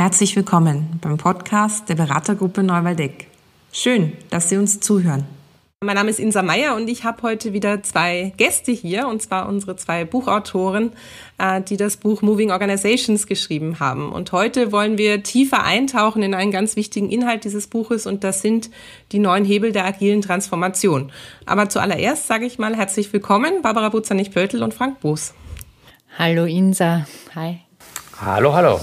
Herzlich willkommen beim Podcast der Beratergruppe Neuwaldeck. Schön, dass Sie uns zuhören. Mein Name ist Insa Meyer und ich habe heute wieder zwei Gäste hier, und zwar unsere zwei Buchautoren, äh, die das Buch Moving Organizations geschrieben haben. Und heute wollen wir tiefer eintauchen in einen ganz wichtigen Inhalt dieses Buches und das sind die neuen Hebel der agilen Transformation. Aber zuallererst sage ich mal herzlich willkommen, Barbara Butzernig-Pöltl und Frank Boos. Hallo Insa, hi. Hallo, hallo.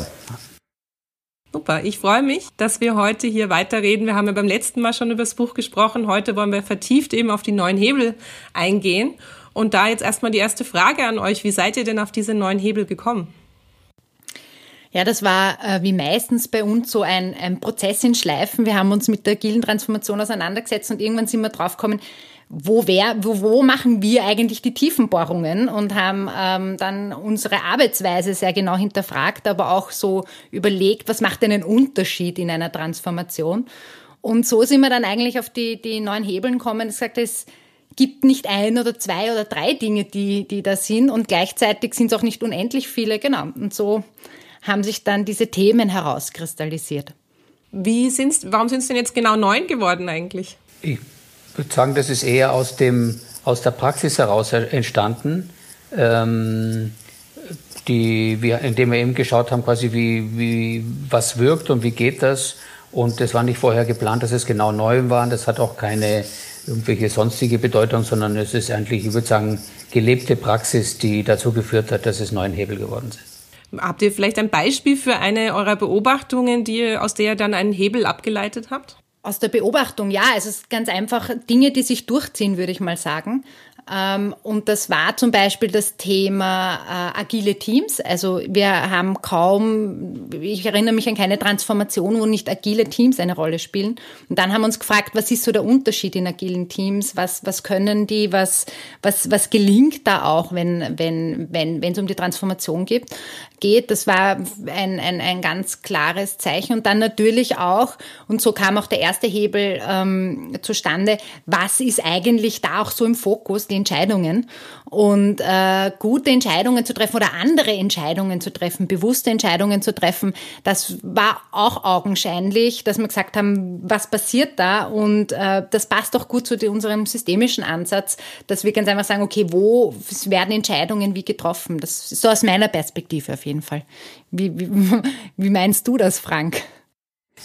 Super, ich freue mich, dass wir heute hier weiterreden. Wir haben ja beim letzten Mal schon über das Buch gesprochen. Heute wollen wir vertieft eben auf die neuen Hebel eingehen. Und da jetzt erstmal die erste Frage an euch. Wie seid ihr denn auf diese neuen Hebel gekommen? Ja, das war äh, wie meistens bei uns so ein, ein Prozess in Schleifen. Wir haben uns mit der agilen Transformation auseinandergesetzt und irgendwann sind wir draufgekommen, wo, wär, wo, wo machen wir eigentlich die Tiefenbohrungen und haben ähm, dann unsere Arbeitsweise sehr genau hinterfragt, aber auch so überlegt, was macht denn einen Unterschied in einer Transformation. Und so sind wir dann eigentlich auf die, die neuen Hebeln gekommen. Es sagt, es gibt nicht ein oder zwei oder drei Dinge, die, die da sind und gleichzeitig sind es auch nicht unendlich viele. Genau. Und so haben sich dann diese Themen herauskristallisiert. Wie sind's, warum sind es denn jetzt genau neun geworden eigentlich? Ich ich würde sagen, das ist eher aus, dem, aus der Praxis heraus entstanden, ähm, die, wir, indem wir eben geschaut haben, quasi wie, wie, was wirkt und wie geht das. Und das war nicht vorher geplant, dass es genau neu war. Das hat auch keine irgendwelche sonstige Bedeutung, sondern es ist eigentlich, ich würde sagen, gelebte Praxis, die dazu geführt hat, dass es neuen Hebel geworden sind. Habt ihr vielleicht ein Beispiel für eine eurer Beobachtungen, die, aus der ihr dann einen Hebel abgeleitet habt? Aus der Beobachtung, ja, es ist ganz einfach Dinge, die sich durchziehen, würde ich mal sagen. Ähm, und das war zum Beispiel das Thema äh, agile Teams. Also wir haben kaum, ich erinnere mich an keine Transformation, wo nicht agile Teams eine Rolle spielen. Und dann haben wir uns gefragt, was ist so der Unterschied in agilen Teams? Was, was können die? Was, was, was gelingt da auch, wenn, wenn, wenn, wenn es um die Transformation geht? geht. Das war ein, ein, ein ganz klares Zeichen. Und dann natürlich auch, und so kam auch der erste Hebel ähm, zustande, was ist eigentlich da auch so im Fokus, die Entscheidungen und äh, gute Entscheidungen zu treffen oder andere Entscheidungen zu treffen, bewusste Entscheidungen zu treffen, das war auch augenscheinlich, dass wir gesagt haben, was passiert da und äh, das passt auch gut zu unserem systemischen Ansatz, dass wir ganz einfach sagen, okay, wo werden Entscheidungen wie getroffen? Das ist so aus meiner Perspektive auf jeden Fall. Wie, wie, wie meinst du das, Frank?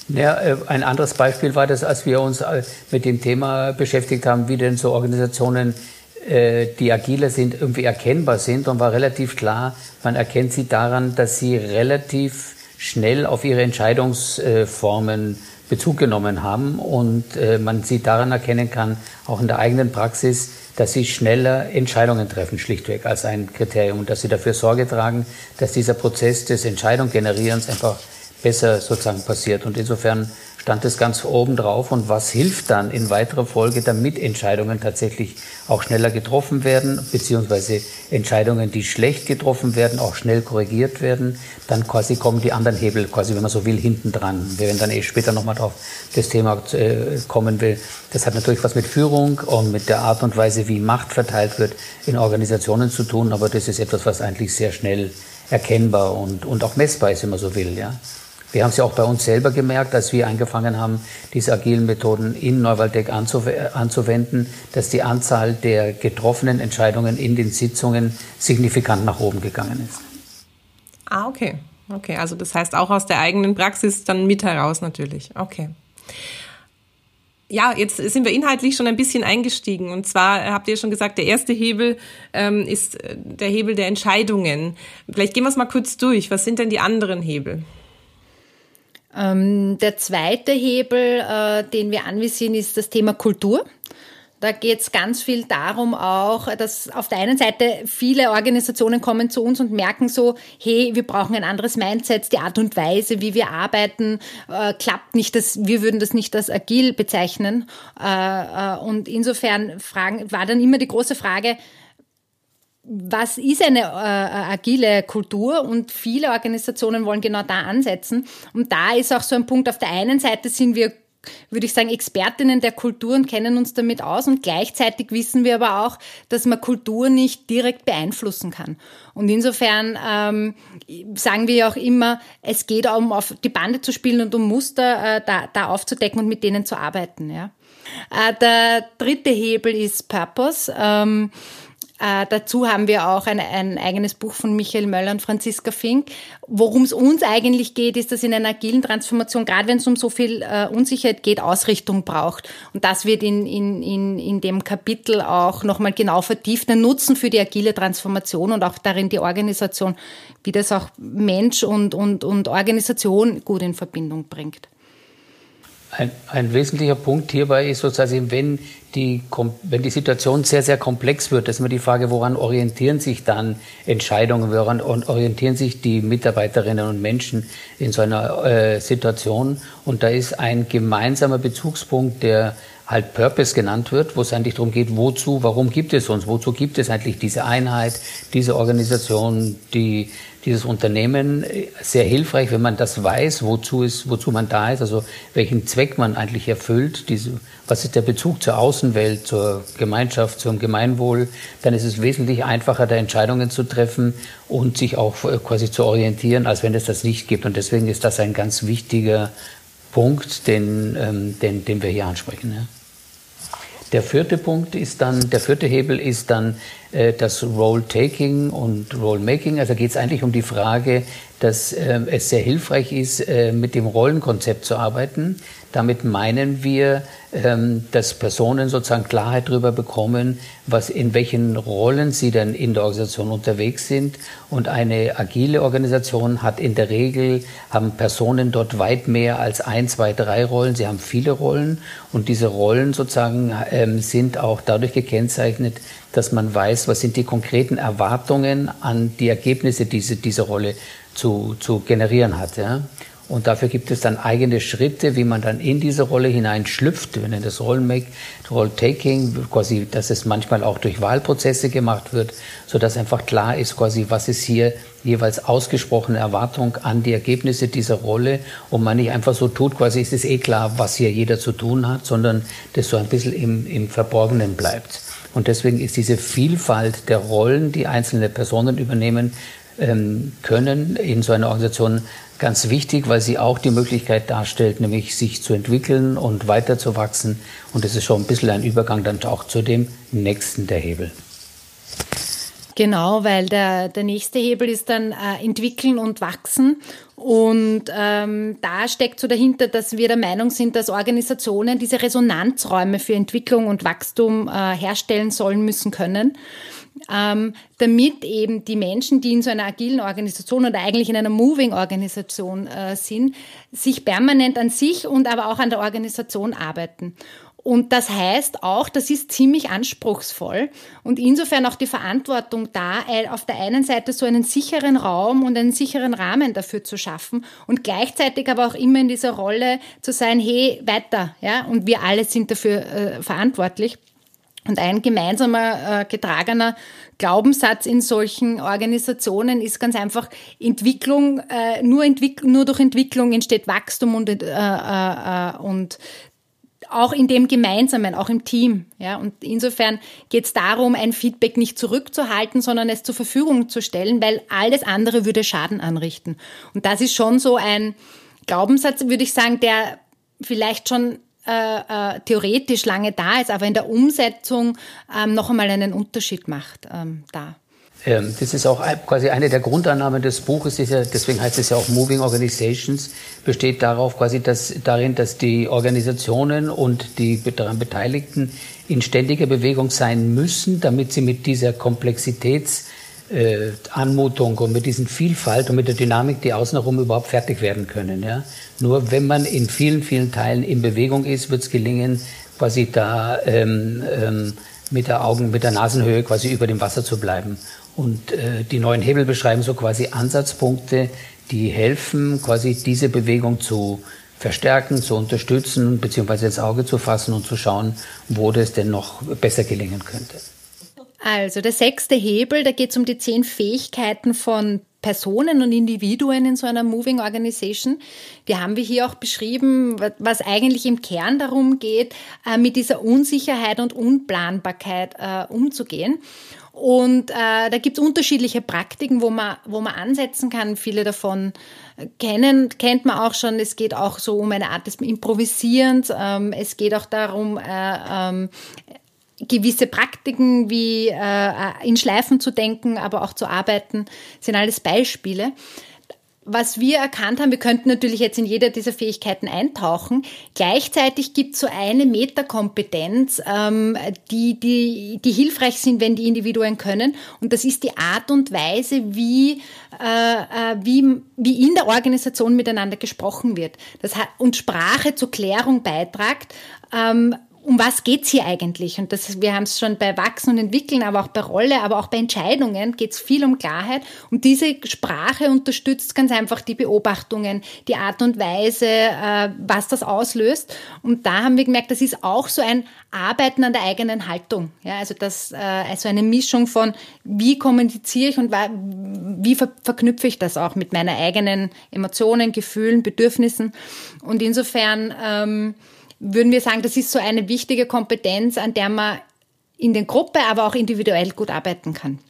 Ja, äh, ein anderes Beispiel war das, als wir uns äh, mit dem Thema beschäftigt haben, wie denn so Organisationen die agiler sind, irgendwie erkennbar sind und war relativ klar, man erkennt sie daran, dass sie relativ schnell auf ihre Entscheidungsformen Bezug genommen haben und äh, man sie daran erkennen kann, auch in der eigenen Praxis, dass sie schneller Entscheidungen treffen, schlichtweg als ein Kriterium und dass sie dafür Sorge tragen, dass dieser Prozess des Entscheidungsgenerierens einfach besser sozusagen passiert. Und insofern stand es ganz oben drauf und was hilft dann in weiterer Folge, damit Entscheidungen tatsächlich auch schneller getroffen werden, beziehungsweise Entscheidungen, die schlecht getroffen werden, auch schnell korrigiert werden, dann quasi kommen die anderen Hebel, quasi, wenn man so will, hinten dran. Wir werden dann eh später nochmal drauf das Thema äh, kommen will. Das hat natürlich was mit Führung und mit der Art und Weise, wie Macht verteilt wird in Organisationen zu tun, aber das ist etwas, was eigentlich sehr schnell erkennbar und, und auch messbar ist, wenn man so will, ja. Wir haben es ja auch bei uns selber gemerkt, als wir angefangen haben, diese agilen Methoden in Neuwaldeck anzuwenden, dass die Anzahl der getroffenen Entscheidungen in den Sitzungen signifikant nach oben gegangen ist. Ah, okay. Okay, also das heißt auch aus der eigenen Praxis dann mit heraus natürlich. Okay. Ja, jetzt sind wir inhaltlich schon ein bisschen eingestiegen. Und zwar habt ihr schon gesagt, der erste Hebel ähm, ist äh, der Hebel der Entscheidungen. Vielleicht gehen wir es mal kurz durch. Was sind denn die anderen Hebel? Ähm, der zweite Hebel, äh, den wir anvisieren, ist das Thema Kultur. Da geht es ganz viel darum auch, dass auf der einen Seite viele Organisationen kommen zu uns und merken so, hey, wir brauchen ein anderes Mindset, die Art und Weise, wie wir arbeiten, äh, klappt nicht, das, wir würden das nicht als agil bezeichnen. Äh, äh, und insofern fragen, war dann immer die große Frage, was ist eine äh, agile Kultur und viele Organisationen wollen genau da ansetzen. Und da ist auch so ein Punkt, auf der einen Seite sind wir würde ich sagen, Expertinnen der Kultur und kennen uns damit aus und gleichzeitig wissen wir aber auch, dass man Kultur nicht direkt beeinflussen kann. Und insofern ähm, sagen wir auch immer, es geht um auf die Bande zu spielen und um Muster äh, da, da aufzudecken und mit denen zu arbeiten. Ja. Äh, der dritte Hebel ist Purpose. Ähm, äh, dazu haben wir auch ein, ein eigenes Buch von Michael Möller und Franziska Fink. Worum es uns eigentlich geht, ist, dass in einer agilen Transformation, gerade wenn es um so viel äh, Unsicherheit geht, Ausrichtung braucht. Und das wird in, in, in, in dem Kapitel auch nochmal genau vertieft. Ein Nutzen für die agile Transformation und auch darin die Organisation, wie das auch Mensch und, und, und Organisation gut in Verbindung bringt. Ein, ein, wesentlicher Punkt hierbei ist sozusagen, wenn die, wenn die Situation sehr, sehr komplex wird, ist immer die Frage, woran orientieren sich dann Entscheidungen, woran orientieren sich die Mitarbeiterinnen und Menschen in so einer äh, Situation. Und da ist ein gemeinsamer Bezugspunkt, der halt Purpose genannt wird, wo es eigentlich darum geht, wozu, warum gibt es uns, wozu gibt es eigentlich diese Einheit, diese Organisation, die dieses Unternehmen sehr hilfreich, wenn man das weiß, wozu, ist, wozu man da ist, also welchen Zweck man eigentlich erfüllt, diese, was ist der Bezug zur Außenwelt, zur Gemeinschaft, zum Gemeinwohl, dann ist es wesentlich einfacher, da Entscheidungen zu treffen und sich auch quasi zu orientieren, als wenn es das nicht gibt. Und deswegen ist das ein ganz wichtiger Punkt, den, ähm, den, den wir hier ansprechen. Ja. Der vierte Punkt ist dann, der vierte Hebel ist dann äh, das Role-Taking und Role-Making. Also geht es eigentlich um die Frage, dass äh, es sehr hilfreich ist, äh, mit dem Rollenkonzept zu arbeiten. Damit meinen wir, ähm, dass Personen sozusagen Klarheit darüber bekommen, was in welchen Rollen sie denn in der Organisation unterwegs sind. Und eine agile Organisation hat in der Regel, haben Personen dort weit mehr als ein, zwei, drei Rollen. Sie haben viele Rollen und diese Rollen sozusagen ähm, sind auch dadurch gekennzeichnet, dass man weiß, was sind die konkreten Erwartungen an die Ergebnisse, die diese, diese Rolle zu, zu generieren hat. Ja? Und dafür gibt es dann eigene Schritte, wie man dann in diese Rolle hineinschlüpft. Wir nennen das Rolltaking, quasi, dass es manchmal auch durch Wahlprozesse gemacht wird, so dass einfach klar ist, quasi, was ist hier jeweils ausgesprochene Erwartung an die Ergebnisse dieser Rolle und man nicht einfach so tut, quasi ist es eh klar, was hier jeder zu tun hat, sondern das so ein bisschen im, im Verborgenen bleibt. Und deswegen ist diese Vielfalt der Rollen, die einzelne Personen übernehmen ähm, können in so einer Organisation, ganz wichtig, weil sie auch die Möglichkeit darstellt, nämlich sich zu entwickeln und weiterzuwachsen. Und das ist schon ein bisschen ein Übergang dann auch zu dem nächsten der Hebel. Genau, weil der, der nächste Hebel ist dann äh, entwickeln und wachsen. Und ähm, da steckt so dahinter, dass wir der Meinung sind, dass Organisationen diese Resonanzräume für Entwicklung und Wachstum äh, herstellen sollen müssen können ähm, damit eben die Menschen, die in so einer agilen Organisation oder eigentlich in einer Moving-Organisation äh, sind, sich permanent an sich und aber auch an der Organisation arbeiten. Und das heißt auch, das ist ziemlich anspruchsvoll und insofern auch die Verantwortung da, äh, auf der einen Seite so einen sicheren Raum und einen sicheren Rahmen dafür zu schaffen und gleichzeitig aber auch immer in dieser Rolle zu sein, hey, weiter, ja, und wir alle sind dafür äh, verantwortlich. Und ein gemeinsamer äh, getragener Glaubenssatz in solchen Organisationen ist ganz einfach Entwicklung, äh, nur, Entwick nur durch Entwicklung entsteht Wachstum und, äh, äh, äh und auch in dem Gemeinsamen, auch im Team. Ja, und insofern geht es darum, ein Feedback nicht zurückzuhalten, sondern es zur Verfügung zu stellen, weil alles andere würde Schaden anrichten. Und das ist schon so ein Glaubenssatz, würde ich sagen, der vielleicht schon äh, äh, theoretisch lange da ist, aber in der Umsetzung ähm, noch einmal einen Unterschied macht ähm, da. Ähm, das ist auch quasi eine der Grundannahmen des Buches, ja, deswegen heißt es ja auch Moving Organizations, besteht darauf quasi, dass, darin, dass die Organisationen und die daran Beteiligten in ständiger Bewegung sein müssen, damit sie mit dieser Komplexitäts- äh, Anmutung und mit diesen Vielfalt und mit der Dynamik, die außen herum überhaupt fertig werden können. Ja? Nur wenn man in vielen, vielen Teilen in Bewegung ist, wird es gelingen, quasi da ähm, ähm, mit der Augen, mit der Nasenhöhe quasi über dem Wasser zu bleiben. Und äh, die neuen Hebel beschreiben so quasi Ansatzpunkte, die helfen, quasi diese Bewegung zu verstärken, zu unterstützen, beziehungsweise ins Auge zu fassen und zu schauen, wo das denn noch besser gelingen könnte. Also der sechste Hebel, da geht es um die zehn Fähigkeiten von Personen und Individuen in so einer Moving Organization. Die haben wir hier auch beschrieben, was eigentlich im Kern darum geht, äh, mit dieser Unsicherheit und Unplanbarkeit äh, umzugehen. Und äh, da gibt es unterschiedliche Praktiken, wo man, wo man ansetzen kann. Viele davon kennen, kennt man auch schon. Es geht auch so um eine Art des Improvisierens. Ähm, es geht auch darum, äh, ähm, gewisse Praktiken wie äh, in Schleifen zu denken, aber auch zu arbeiten, sind alles Beispiele was wir erkannt haben, wir könnten natürlich jetzt in jeder dieser Fähigkeiten eintauchen. Gleichzeitig gibt es so eine Metakompetenz, ähm, die, die, die hilfreich sind, wenn die Individuen können. Und das ist die Art und Weise, wie, äh, äh wie, wie in der Organisation miteinander gesprochen wird. Das hat, und Sprache zur Klärung beitragt. Ähm, um was geht's hier eigentlich? Und das, wir haben es schon bei Wachsen und Entwickeln, aber auch bei Rolle, aber auch bei Entscheidungen geht's viel um Klarheit. Und diese Sprache unterstützt ganz einfach die Beobachtungen, die Art und Weise, äh, was das auslöst. Und da haben wir gemerkt, das ist auch so ein Arbeiten an der eigenen Haltung. Ja, also das, äh, also eine Mischung von, wie kommuniziere ich und wie ver verknüpfe ich das auch mit meinen eigenen Emotionen, Gefühlen, Bedürfnissen. Und insofern, ähm, würden wir sagen, das ist so eine wichtige Kompetenz, an der man in der Gruppe, aber auch individuell gut arbeiten kann.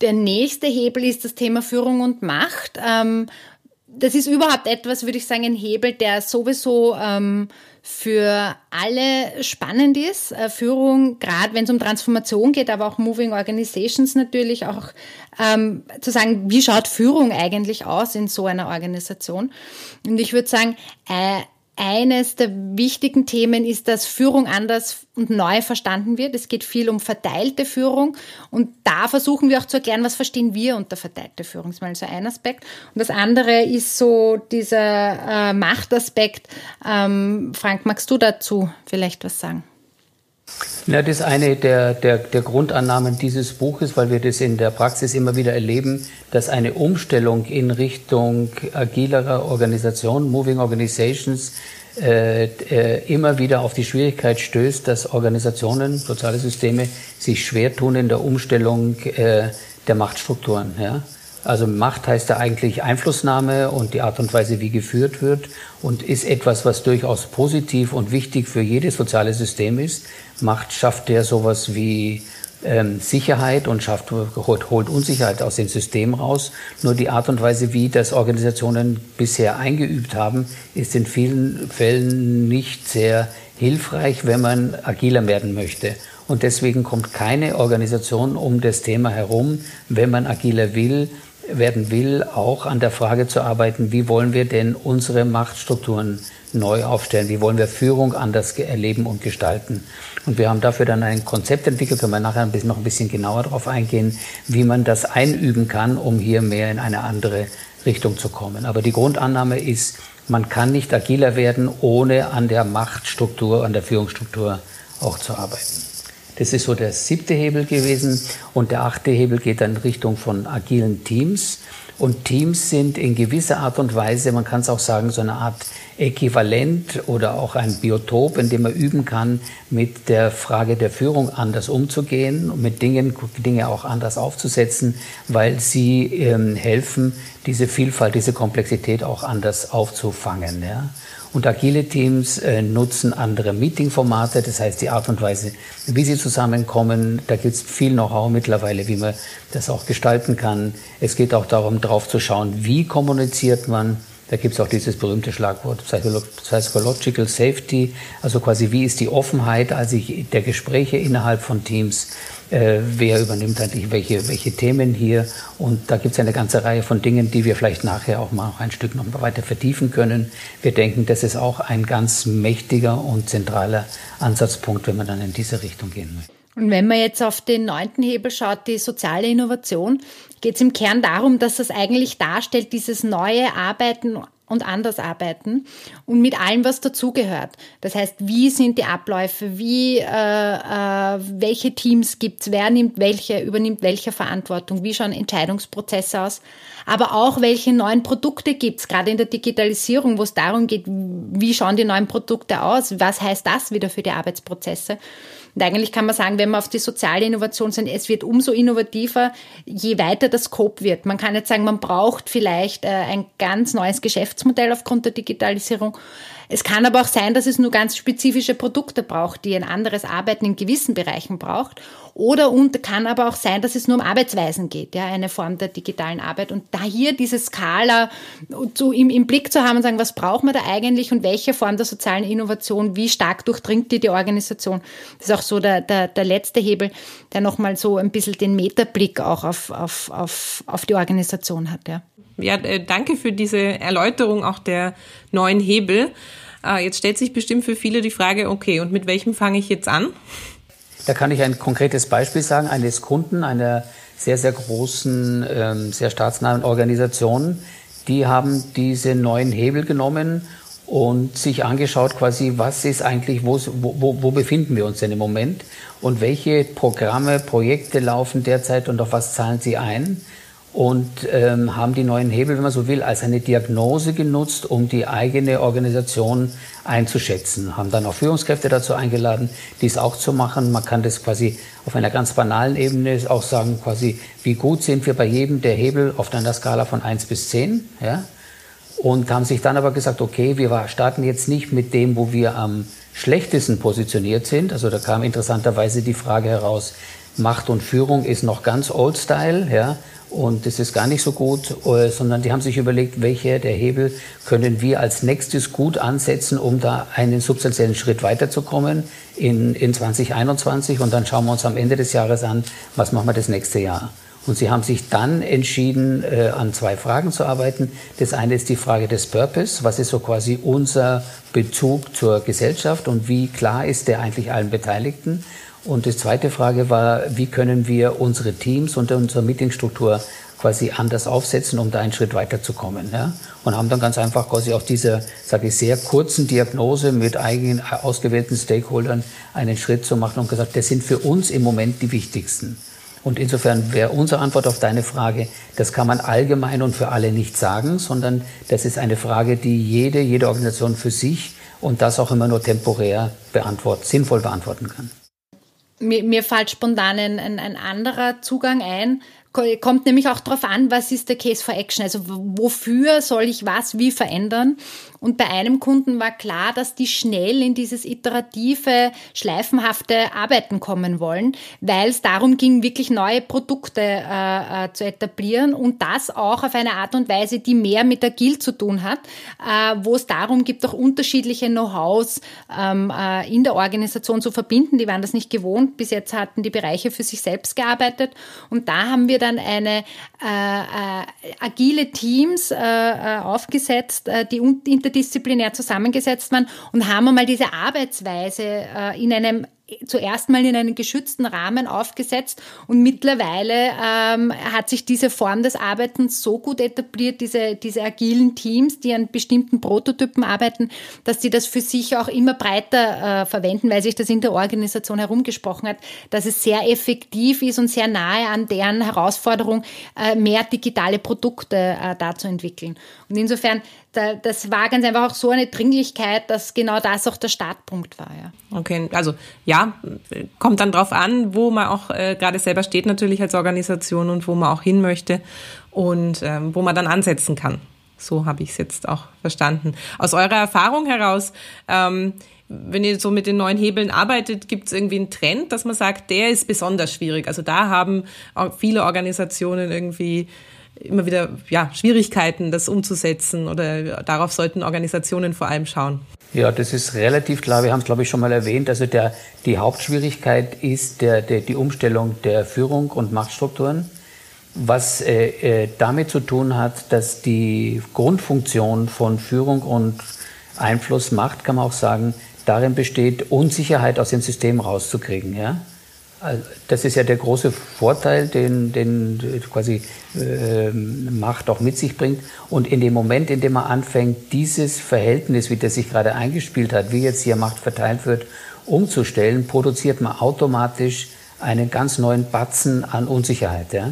Der nächste Hebel ist das Thema Führung und Macht. Ähm, das ist überhaupt etwas, würde ich sagen, ein Hebel, der sowieso ähm, für alle spannend ist. Äh, Führung, gerade wenn es um Transformation geht, aber auch Moving Organizations natürlich, auch ähm, zu sagen, wie schaut Führung eigentlich aus in so einer Organisation? Und ich würde sagen, äh, eines der wichtigen Themen ist, dass Führung anders und neu verstanden wird. Es geht viel um verteilte Führung und da versuchen wir auch zu erklären, was verstehen wir unter verteilte Führung. Das ist mal so ein Aspekt. Und das andere ist so dieser äh, Machtaspekt. Ähm, Frank, magst du dazu vielleicht was sagen? Ja, das ist eine der, der, der Grundannahmen dieses Buches, weil wir das in der Praxis immer wieder erleben, dass eine Umstellung in Richtung agilerer Organisation, Moving Organizations, äh, äh, immer wieder auf die Schwierigkeit stößt, dass Organisationen, soziale Systeme sich schwer tun in der Umstellung äh, der Machtstrukturen. Ja? Also Macht heißt ja eigentlich Einflussnahme und die Art und Weise, wie geführt wird und ist etwas, was durchaus positiv und wichtig für jedes soziale System ist. Macht schafft ja sowas wie ähm, Sicherheit und schafft, holt, holt Unsicherheit aus dem System raus. Nur die Art und Weise, wie das Organisationen bisher eingeübt haben, ist in vielen Fällen nicht sehr hilfreich, wenn man agiler werden möchte. Und deswegen kommt keine Organisation um das Thema herum, wenn man agiler will, werden will, auch an der Frage zu arbeiten, wie wollen wir denn unsere Machtstrukturen neu aufstellen, wie wollen wir Führung anders erleben und gestalten. Und wir haben dafür dann ein Konzept entwickelt, können wir nachher noch ein bisschen genauer darauf eingehen, wie man das einüben kann, um hier mehr in eine andere Richtung zu kommen. Aber die Grundannahme ist, man kann nicht agiler werden, ohne an der Machtstruktur, an der Führungsstruktur auch zu arbeiten. Das ist so der siebte Hebel gewesen. Und der achte Hebel geht dann in Richtung von agilen Teams. Und Teams sind in gewisser Art und Weise, man kann es auch sagen, so eine Art Äquivalent oder auch ein Biotop, in dem man üben kann, mit der Frage der Führung anders umzugehen und mit Dingen, Dinge auch anders aufzusetzen, weil sie ähm, helfen, diese Vielfalt, diese Komplexität auch anders aufzufangen. Ja? Und agile Teams äh, nutzen andere Meeting-Formate, das heißt die Art und Weise, wie sie zusammenkommen. Da gibt es viel Know-how mittlerweile, wie man das auch gestalten kann. Es geht auch darum, darauf zu schauen, wie kommuniziert man. Da gibt es auch dieses berühmte Schlagwort Psychological Safety, also quasi wie ist die Offenheit also der Gespräche innerhalb von Teams äh, wer übernimmt eigentlich welche, welche Themen hier. Und da gibt es eine ganze Reihe von Dingen, die wir vielleicht nachher auch mal ein Stück noch weiter vertiefen können. Wir denken, das ist auch ein ganz mächtiger und zentraler Ansatzpunkt, wenn man dann in diese Richtung gehen möchte. Und wenn man jetzt auf den neunten Hebel schaut, die soziale Innovation, geht es im Kern darum, dass das eigentlich darstellt, dieses neue Arbeiten und anders arbeiten und mit allem, was dazugehört. Das heißt, wie sind die Abläufe, wie, äh, äh, welche Teams gibt's, wer nimmt welche, übernimmt welche Verantwortung, wie schauen Entscheidungsprozesse aus, aber auch welche neuen Produkte gibt's, gerade in der Digitalisierung, wo es darum geht, wie schauen die neuen Produkte aus, was heißt das wieder für die Arbeitsprozesse. Und eigentlich kann man sagen, wenn wir auf die soziale Innovation sind, es wird umso innovativer, je weiter das Scope wird. Man kann jetzt sagen, man braucht vielleicht äh, ein ganz neues Geschäftsmodell aufgrund der Digitalisierung. Es kann aber auch sein, dass es nur ganz spezifische Produkte braucht, die ein anderes Arbeiten in gewissen Bereichen braucht. Oder und kann aber auch sein, dass es nur um Arbeitsweisen geht, ja, eine Form der digitalen Arbeit. Und da hier diese Skala so im, im Blick zu haben und sagen, was braucht man da eigentlich und welche Form der sozialen Innovation, wie stark durchdringt die die Organisation, das ist auch so der, der, der letzte Hebel, der nochmal so ein bisschen den Metablick auch auf, auf, auf, auf die Organisation hat, ja. Ja, äh, danke für diese Erläuterung auch der neuen Hebel. Äh, jetzt stellt sich bestimmt für viele die Frage, okay, und mit welchem fange ich jetzt an? Da kann ich ein konkretes Beispiel sagen, eines Kunden einer sehr, sehr großen, ähm, sehr staatsnahen Organisation. Die haben diese neuen Hebel genommen und sich angeschaut quasi, was ist eigentlich, wo, wo, wo befinden wir uns denn im Moment und welche Programme, Projekte laufen derzeit und auf was zahlen sie ein und ähm, haben die neuen Hebel, wenn man so will, als eine Diagnose genutzt, um die eigene Organisation einzuschätzen. Haben dann auch Führungskräfte dazu eingeladen, dies auch zu machen. Man kann das quasi auf einer ganz banalen Ebene auch sagen, quasi, wie gut sind wir bei jedem der Hebel auf einer Skala von eins bis zehn, ja? Und haben sich dann aber gesagt, okay, wir starten jetzt nicht mit dem, wo wir am schlechtesten positioniert sind. Also da kam interessanterweise die Frage heraus, Macht und Führung ist noch ganz old style, ja? Und das ist gar nicht so gut, äh, sondern die haben sich überlegt, welche der Hebel können wir als nächstes gut ansetzen, um da einen substanziellen Schritt weiterzukommen in, in 2021. Und dann schauen wir uns am Ende des Jahres an, was machen wir das nächste Jahr. Und sie haben sich dann entschieden, äh, an zwei Fragen zu arbeiten. Das eine ist die Frage des Purpose. Was ist so quasi unser Bezug zur Gesellschaft und wie klar ist der eigentlich allen Beteiligten? Und die zweite Frage war, wie können wir unsere Teams und unsere Meetingstruktur quasi anders aufsetzen, um da einen Schritt weiterzukommen. Ja? Und haben dann ganz einfach quasi auf dieser, sage ich, sehr kurzen Diagnose mit eigenen ausgewählten Stakeholdern einen Schritt zu machen und gesagt, das sind für uns im Moment die wichtigsten. Und insofern wäre unsere Antwort auf deine Frage, das kann man allgemein und für alle nicht sagen, sondern das ist eine Frage, die jede, jede Organisation für sich und das auch immer nur temporär beantworten, sinnvoll beantworten kann mir, mir fällt spontan ein, ein, ein anderer Zugang ein, kommt nämlich auch darauf an, was ist der Case for Action, also wofür soll ich was wie verändern. Und bei einem Kunden war klar, dass die schnell in dieses iterative, schleifenhafte Arbeiten kommen wollen, weil es darum ging, wirklich neue Produkte äh, äh, zu etablieren und das auch auf eine Art und Weise, die mehr mit Agil zu tun hat, äh, wo es darum gibt, auch unterschiedliche Know-hows ähm, äh, in der Organisation zu verbinden. Die waren das nicht gewohnt. Bis jetzt hatten die Bereiche für sich selbst gearbeitet und da haben wir dann eine äh, äh, agile Teams aufgesetzt, die interdisziplinär zusammengesetzt waren und haben einmal diese Arbeitsweise äh, in einem zuerst mal in einen geschützten Rahmen aufgesetzt und mittlerweile ähm, hat sich diese Form des Arbeitens so gut etabliert, diese, diese agilen Teams, die an bestimmten Prototypen arbeiten, dass sie das für sich auch immer breiter äh, verwenden, weil sich das in der Organisation herumgesprochen hat, dass es sehr effektiv ist und sehr nahe an deren Herausforderung, äh, mehr digitale Produkte äh, da zu entwickeln. Und insofern da, das war ganz einfach auch so eine Dringlichkeit, dass genau das auch der Startpunkt war. Ja. Okay, also ja, kommt dann drauf an, wo man auch äh, gerade selber steht natürlich als Organisation und wo man auch hin möchte und ähm, wo man dann ansetzen kann. So habe ich es jetzt auch verstanden. Aus eurer Erfahrung heraus, ähm, wenn ihr so mit den neuen Hebeln arbeitet, gibt es irgendwie einen Trend, dass man sagt, der ist besonders schwierig. Also da haben auch viele Organisationen irgendwie immer wieder ja, Schwierigkeiten, das umzusetzen oder darauf sollten Organisationen vor allem schauen? Ja, das ist relativ klar. Wir haben es, glaube ich, schon mal erwähnt. Also der, die Hauptschwierigkeit ist der, der, die Umstellung der Führung und Machtstrukturen, was äh, äh, damit zu tun hat, dass die Grundfunktion von Führung und Einfluss, Macht, kann man auch sagen, darin besteht, Unsicherheit aus dem System rauszukriegen. Ja? Das ist ja der große Vorteil, den, den quasi äh, Macht auch mit sich bringt. Und in dem Moment, in dem man anfängt, dieses Verhältnis, wie das sich gerade eingespielt hat, wie jetzt hier Macht verteilt wird, umzustellen, produziert man automatisch einen ganz neuen Batzen an Unsicherheit. Ja?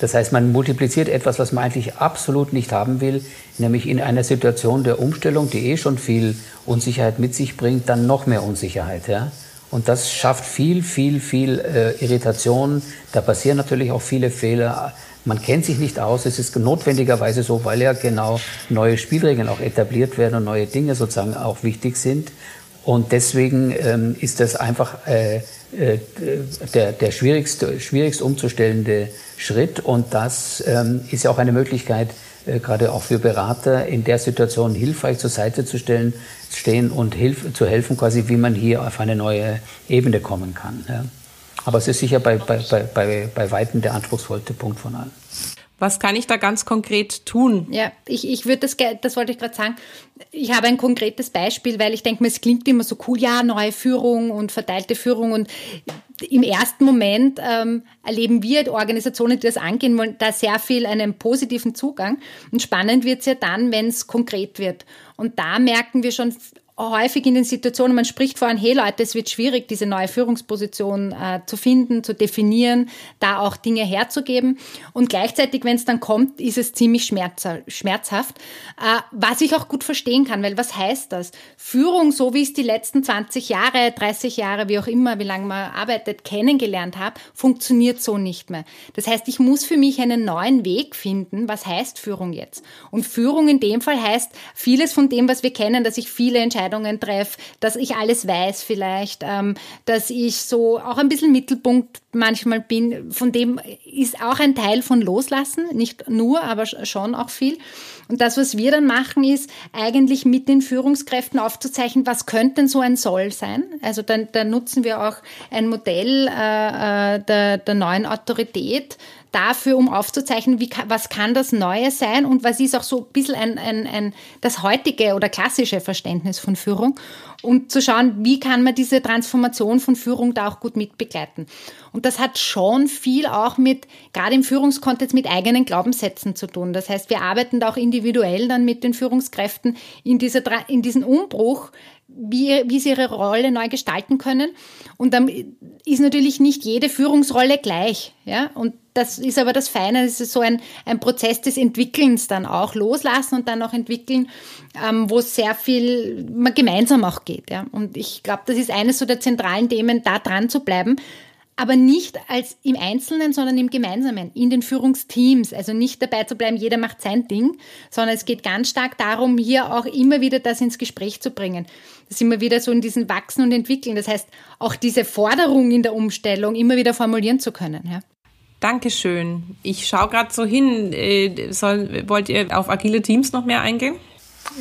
Das heißt, man multipliziert etwas, was man eigentlich absolut nicht haben will, nämlich in einer Situation der Umstellung, die eh schon viel Unsicherheit mit sich bringt, dann noch mehr Unsicherheit. Ja? Und das schafft viel, viel, viel äh, Irritation. Da passieren natürlich auch viele Fehler. Man kennt sich nicht aus. Es ist notwendigerweise so, weil ja genau neue Spielregeln auch etabliert werden und neue Dinge sozusagen auch wichtig sind. Und deswegen ähm, ist das einfach äh, äh, der, der schwierigste, schwierigst umzustellende Schritt. Und das ähm, ist ja auch eine Möglichkeit, gerade auch für Berater in der Situation hilfreich zur Seite zu stellen, stehen und hilf, zu helfen, quasi, wie man hier auf eine neue Ebene kommen kann. Ja. Aber es ist sicher bei, bei, bei, bei Weitem der anspruchsvollste Punkt von allen. Was kann ich da ganz konkret tun? Ja, ich, ich würde das, das wollte ich gerade sagen. Ich habe ein konkretes Beispiel, weil ich denke mir, es klingt immer so cool, ja, neue Führung und verteilte Führung und im ersten Moment ähm, erleben wir Organisationen, die das angehen wollen, da sehr viel einen positiven Zugang. Und spannend wird es ja dann, wenn es konkret wird. Und da merken wir schon häufig in den Situationen, man spricht vorhin, hey Leute, es wird schwierig, diese neue Führungsposition äh, zu finden, zu definieren, da auch Dinge herzugeben. Und gleichzeitig, wenn es dann kommt, ist es ziemlich schmerzhaft, äh, was ich auch gut verstehen kann, weil was heißt das? Führung, so wie es die letzten 20 Jahre, 30 Jahre, wie auch immer, wie lange man arbeitet, kennengelernt habe, funktioniert so nicht mehr. Das heißt, ich muss für mich einen neuen Weg finden, was heißt Führung jetzt? Und Führung in dem Fall heißt vieles von dem, was wir kennen, dass ich viele Entscheidungen Entscheidungen treffe, dass ich alles weiß vielleicht, ähm, dass ich so auch ein bisschen Mittelpunkt manchmal bin. Von dem ist auch ein Teil von Loslassen, nicht nur, aber schon auch viel. Und das, was wir dann machen, ist eigentlich mit den Führungskräften aufzuzeichnen, was könnte denn so ein Soll sein. Also dann, da nutzen wir auch ein Modell äh, äh der, der neuen Autorität, dafür, um aufzuzeichnen, wie, was kann das Neue sein und was ist auch so ein bisschen ein, ein, ein, das heutige oder klassische Verständnis von Führung und zu schauen, wie kann man diese Transformation von Führung da auch gut mitbegleiten. Und das hat schon viel auch mit, gerade im Führungskontext, mit eigenen Glaubenssätzen zu tun. Das heißt, wir arbeiten da auch individuell dann mit den Führungskräften in, dieser, in diesen Umbruch, wie, wie sie ihre Rolle neu gestalten können. Und dann ist natürlich nicht jede Führungsrolle gleich. Ja? Und das ist aber das Feine, das ist so ein, ein Prozess des Entwickelns dann auch loslassen und dann auch entwickeln, ähm, wo sehr viel man gemeinsam auch geht. Ja? Und ich glaube, das ist eines so der zentralen Themen, da dran zu bleiben, aber nicht als im Einzelnen, sondern im Gemeinsamen, in den Führungsteams. Also nicht dabei zu bleiben, jeder macht sein Ding, sondern es geht ganz stark darum, hier auch immer wieder das ins Gespräch zu bringen. Das ist immer wieder so in diesen Wachsen und Entwickeln. Das heißt, auch diese Forderung in der Umstellung immer wieder formulieren zu können. Ja. Dankeschön. Ich schaue gerade so hin. Äh, soll, wollt ihr auf agile Teams noch mehr eingehen?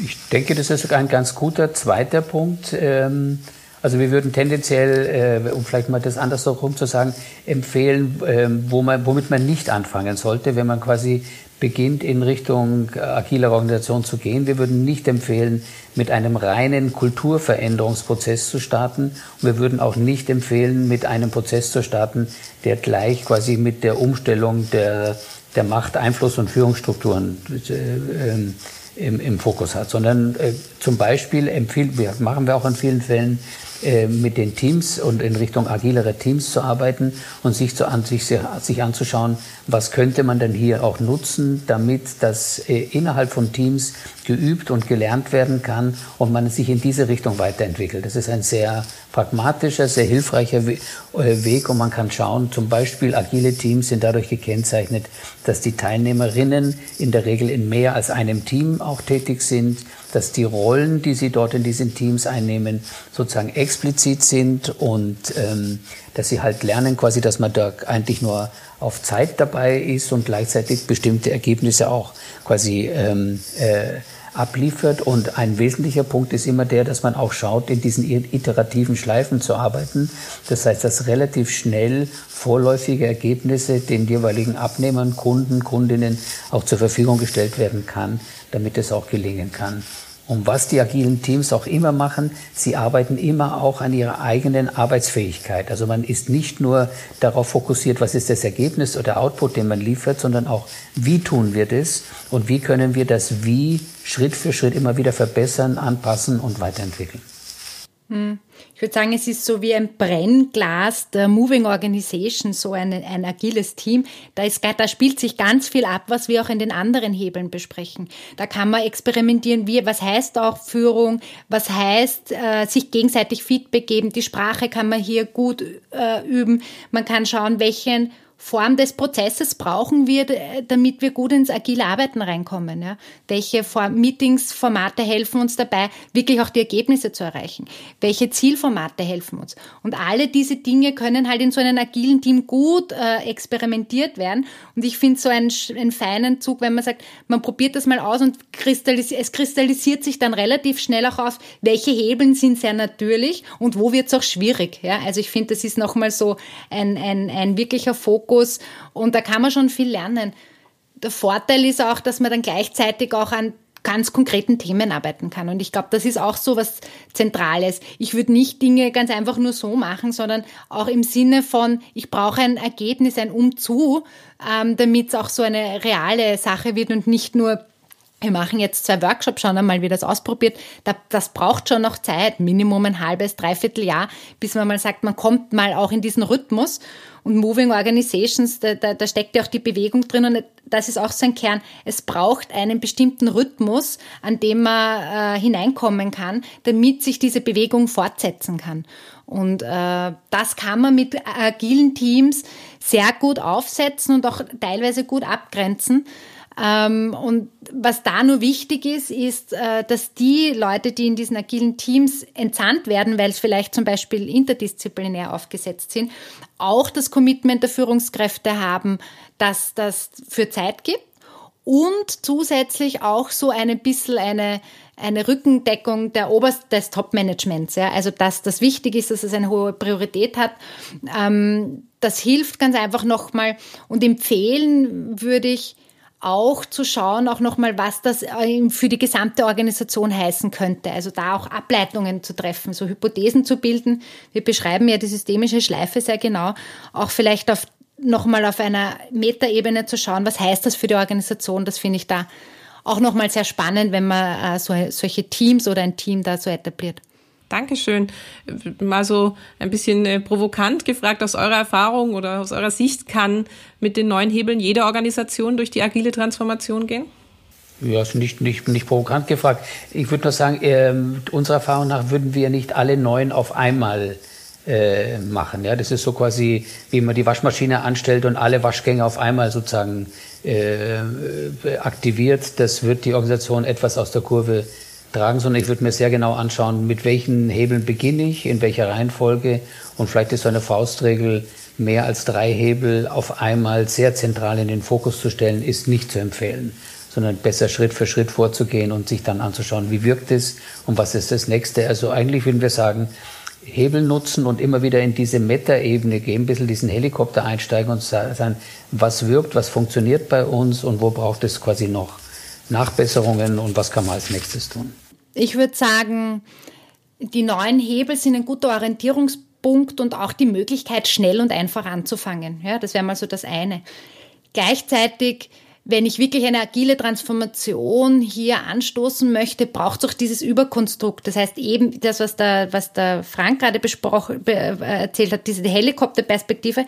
Ich denke, das ist ein ganz guter zweiter Punkt. Ähm also wir würden tendenziell, äh, um vielleicht mal das andersherum zu sagen, empfehlen, äh, wo man, womit man nicht anfangen sollte, wenn man quasi beginnt, in Richtung agiler Organisation zu gehen. Wir würden nicht empfehlen, mit einem reinen Kulturveränderungsprozess zu starten. Und wir würden auch nicht empfehlen, mit einem Prozess zu starten, der gleich quasi mit der Umstellung der, der Macht, Einfluss und Führungsstrukturen äh, ähm, im, im Fokus hat, sondern äh, zum Beispiel empfiehlt, wir, machen wir auch in vielen Fällen, äh, mit den Teams und in Richtung agilere Teams zu arbeiten und sich, zu, an, sich, sich anzuschauen, was könnte man denn hier auch nutzen, damit das äh, innerhalb von Teams geübt und gelernt werden kann und man sich in diese Richtung weiterentwickelt. Das ist ein sehr pragmatischer, sehr hilfreicher äh, Weg und man kann schauen, zum Beispiel agile Teams sind dadurch gekennzeichnet, dass die Teilnehmerinnen in der Regel in mehr als einem Team auch tätig sind, dass die Rollen, die sie dort in diesen Teams einnehmen, sozusagen explizit sind und ähm, dass sie halt lernen quasi, dass man da eigentlich nur auf Zeit dabei ist und gleichzeitig bestimmte Ergebnisse auch quasi ähm, äh, abliefert. Und ein wesentlicher Punkt ist immer der, dass man auch schaut, in diesen iterativen Schleifen zu arbeiten. Das heißt, dass relativ schnell vorläufige Ergebnisse den jeweiligen Abnehmern, Kunden, Kundinnen auch zur Verfügung gestellt werden kann, damit es auch gelingen kann. Und was die agilen Teams auch immer machen, sie arbeiten immer auch an ihrer eigenen Arbeitsfähigkeit. Also man ist nicht nur darauf fokussiert, was ist das Ergebnis oder Output, den man liefert, sondern auch, wie tun wir das und wie können wir das Wie Schritt für Schritt immer wieder verbessern, anpassen und weiterentwickeln. Hm. Ich würde sagen, es ist so wie ein Brennglas der Moving Organization, so ein, ein agiles Team. Da, ist, da spielt sich ganz viel ab, was wir auch in den anderen Hebeln besprechen. Da kann man experimentieren, wie, was heißt auch Führung, was heißt äh, sich gegenseitig Feedback geben. Die Sprache kann man hier gut äh, üben. Man kann schauen, welchen Form des Prozesses brauchen wir, damit wir gut ins agile Arbeiten reinkommen? Ja? Welche Form, Meetingsformate helfen uns dabei, wirklich auch die Ergebnisse zu erreichen? Welche Zielformate helfen uns? Und alle diese Dinge können halt in so einem agilen Team gut äh, experimentiert werden. Und ich finde so einen, einen feinen Zug, wenn man sagt, man probiert das mal aus und kristallisiert, es kristallisiert sich dann relativ schnell auch aus, welche Hebeln sind sehr natürlich und wo wird es auch schwierig. Ja? Also ich finde, das ist nochmal so ein, ein, ein wirklicher Fokus Fokus und da kann man schon viel lernen. Der Vorteil ist auch, dass man dann gleichzeitig auch an ganz konkreten Themen arbeiten kann. Und ich glaube, das ist auch so was Zentrales. Ich würde nicht Dinge ganz einfach nur so machen, sondern auch im Sinne von, ich brauche ein Ergebnis, ein Umzu, ähm, damit es auch so eine reale Sache wird und nicht nur wir machen jetzt zwei Workshops, schauen einmal, wie das ausprobiert. Das braucht schon noch Zeit, Minimum ein halbes, dreiviertel Jahr, bis man mal sagt, man kommt mal auch in diesen Rhythmus. Und Moving Organizations, da, da, da steckt ja auch die Bewegung drin und das ist auch so ein Kern. Es braucht einen bestimmten Rhythmus, an dem man äh, hineinkommen kann, damit sich diese Bewegung fortsetzen kann. Und äh, das kann man mit agilen Teams sehr gut aufsetzen und auch teilweise gut abgrenzen. Ähm, und was da nur wichtig ist, ist, äh, dass die Leute, die in diesen agilen Teams entsandt werden, weil es vielleicht zum Beispiel interdisziplinär aufgesetzt sind, auch das Commitment der Führungskräfte haben, dass das für Zeit gibt und zusätzlich auch so ein bisschen eine, eine Rückendeckung der Oberst des Top-Managements. Ja? Also dass das wichtig ist, dass es eine hohe Priorität hat. Ähm, das hilft ganz einfach nochmal und empfehlen würde ich, auch zu schauen, auch nochmal, was das äh, für die gesamte Organisation heißen könnte. Also da auch Ableitungen zu treffen, so Hypothesen zu bilden. Wir beschreiben ja die systemische Schleife sehr genau. Auch vielleicht auf, nochmal auf einer Metaebene zu schauen, was heißt das für die Organisation. Das finde ich da auch nochmal sehr spannend, wenn man äh, so, solche Teams oder ein Team da so etabliert. Dankeschön. Mal so ein bisschen äh, provokant gefragt aus eurer Erfahrung oder aus eurer Sicht, kann mit den neuen Hebeln jede Organisation durch die agile Transformation gehen? Ja, ist nicht, nicht, nicht provokant gefragt. Ich würde nur sagen, äh, unserer Erfahrung nach würden wir nicht alle neuen auf einmal äh, machen. Ja, das ist so quasi, wie man die Waschmaschine anstellt und alle Waschgänge auf einmal sozusagen äh, aktiviert. Das wird die Organisation etwas aus der Kurve tragen, sondern ich würde mir sehr genau anschauen, mit welchen Hebeln beginne ich, in welcher Reihenfolge und vielleicht ist so eine Faustregel, mehr als drei Hebel auf einmal sehr zentral in den Fokus zu stellen, ist nicht zu empfehlen, sondern besser Schritt für Schritt vorzugehen und sich dann anzuschauen, wie wirkt es und was ist das nächste. Also eigentlich würden wir sagen, Hebel nutzen und immer wieder in diese Meta-Ebene gehen, ein bisschen diesen Helikopter einsteigen und sagen, was wirkt, was funktioniert bei uns und wo braucht es quasi noch Nachbesserungen und was kann man als nächstes tun? Ich würde sagen, die neuen Hebel sind ein guter Orientierungspunkt und auch die Möglichkeit, schnell und einfach anzufangen. Ja, das wäre mal so das eine. Gleichzeitig wenn ich wirklich eine agile Transformation hier anstoßen möchte, braucht es auch dieses Überkonstrukt. Das heißt eben das, was der, was der Frank gerade besprochen, äh, erzählt hat, diese Helikopterperspektive.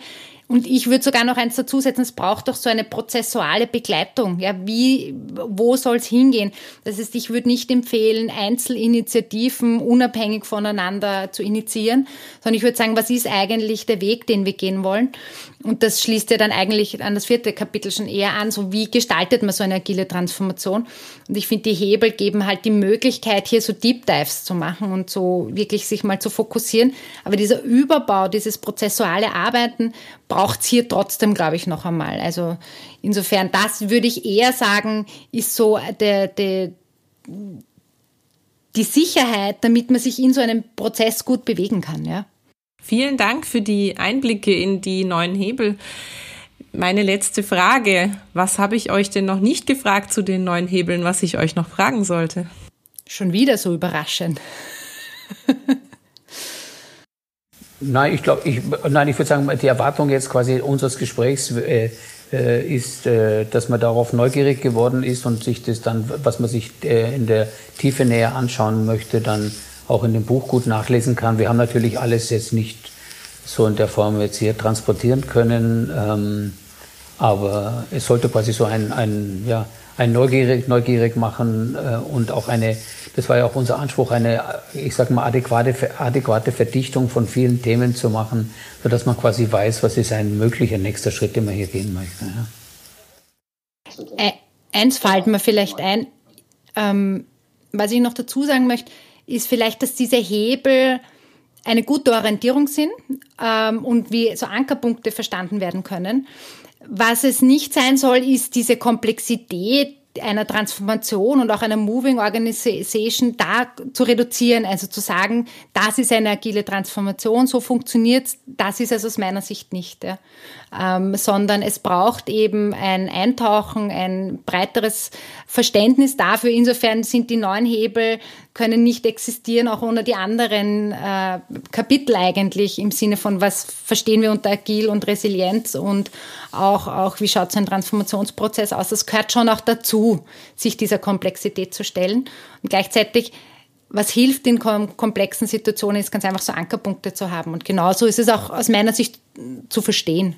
Und ich würde sogar noch eins dazusetzen, es braucht doch so eine prozessuale Begleitung. Ja, wie, wo soll es hingehen? Das heißt, ich würde nicht empfehlen, Einzelinitiativen unabhängig voneinander zu initiieren, sondern ich würde sagen, was ist eigentlich der Weg, den wir gehen wollen? Und das schließt ja dann eigentlich an das vierte Kapitel schon eher an, so wie gestaltet man so eine agile Transformation? Und ich finde, die Hebel geben halt die Möglichkeit, hier so Deep Dives zu machen und so wirklich sich mal zu fokussieren. Aber dieser Überbau, dieses prozessuale Arbeiten braucht es hier trotzdem, glaube ich, noch einmal. Also insofern, das würde ich eher sagen, ist so der, der die Sicherheit, damit man sich in so einem Prozess gut bewegen kann, ja. Vielen Dank für die Einblicke in die neuen Hebel. Meine letzte Frage. Was habe ich euch denn noch nicht gefragt zu den neuen Hebeln, was ich euch noch fragen sollte? Schon wieder so überraschend. nein, ich glaube, ich, nein, ich würde sagen, die Erwartung jetzt quasi unseres Gesprächs äh, äh, ist, äh, dass man darauf neugierig geworden ist und sich das dann, was man sich äh, in der Tiefe näher anschauen möchte, dann auch in dem Buch gut nachlesen kann. Wir haben natürlich alles jetzt nicht so in der Form jetzt hier transportieren können, ähm, aber es sollte quasi so ein, ein ja, ein neugierig, neugierig machen äh, und auch eine, das war ja auch unser Anspruch, eine, ich sag mal, adäquate, adäquate Verdichtung von vielen Themen zu machen, sodass man quasi weiß, was ist ein möglicher nächster Schritt, den man hier gehen möchte. Ja. Äh, eins fällt mir vielleicht ein, ähm, was ich noch dazu sagen möchte, ist vielleicht, dass diese Hebel eine gute Orientierung sind ähm, und wie so Ankerpunkte verstanden werden können. Was es nicht sein soll, ist diese Komplexität einer Transformation und auch einer Moving Organization da zu reduzieren, also zu sagen, das ist eine agile Transformation, so funktioniert das ist es aus meiner Sicht nicht, ja. ähm, sondern es braucht eben ein Eintauchen, ein breiteres Verständnis dafür. Insofern sind die neuen Hebel können nicht existieren, auch ohne die anderen äh, Kapitel eigentlich im Sinne von, was verstehen wir unter agil und Resilienz und auch, auch wie schaut so ein Transformationsprozess aus. Das gehört schon auch dazu, sich dieser Komplexität zu stellen. Und gleichzeitig, was hilft in komplexen Situationen, ist ganz einfach so Ankerpunkte zu haben. Und genauso ist es auch aus meiner Sicht zu verstehen.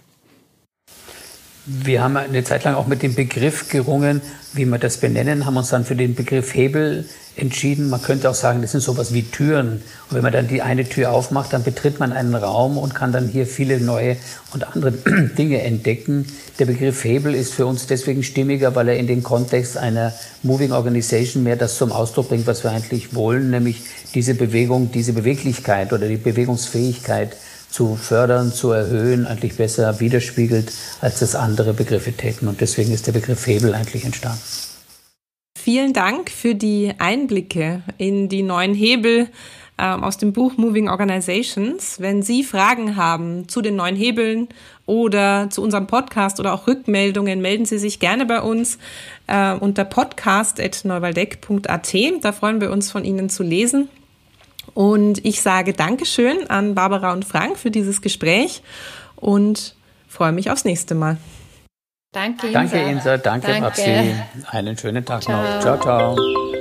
Wir haben eine Zeit lang auch mit dem Begriff gerungen, wie wir das benennen, haben uns dann für den Begriff Hebel entschieden. Man könnte auch sagen, das sind sowas wie Türen. Und wenn man dann die eine Tür aufmacht, dann betritt man einen Raum und kann dann hier viele neue und andere Dinge entdecken. Der Begriff Hebel ist für uns deswegen stimmiger, weil er in den Kontext einer Moving Organization mehr das zum Ausdruck bringt, was wir eigentlich wollen, nämlich diese Bewegung, diese Beweglichkeit oder die Bewegungsfähigkeit zu fördern, zu erhöhen, eigentlich besser widerspiegelt, als das andere Begriffe täten. Und deswegen ist der Begriff Hebel eigentlich entstanden. Vielen Dank für die Einblicke in die neuen Hebel ähm, aus dem Buch Moving Organizations. Wenn Sie Fragen haben zu den neuen Hebeln oder zu unserem Podcast oder auch Rückmeldungen, melden Sie sich gerne bei uns äh, unter podcast.neuwaldeck.at. Da freuen wir uns von Ihnen zu lesen. Und ich sage Dankeschön an Barbara und Frank für dieses Gespräch und freue mich aufs nächste Mal. Danke, Insa. Danke, Insa. Danke, Danke. Babsi. Einen schönen Tag ciao. noch. Ciao, ciao.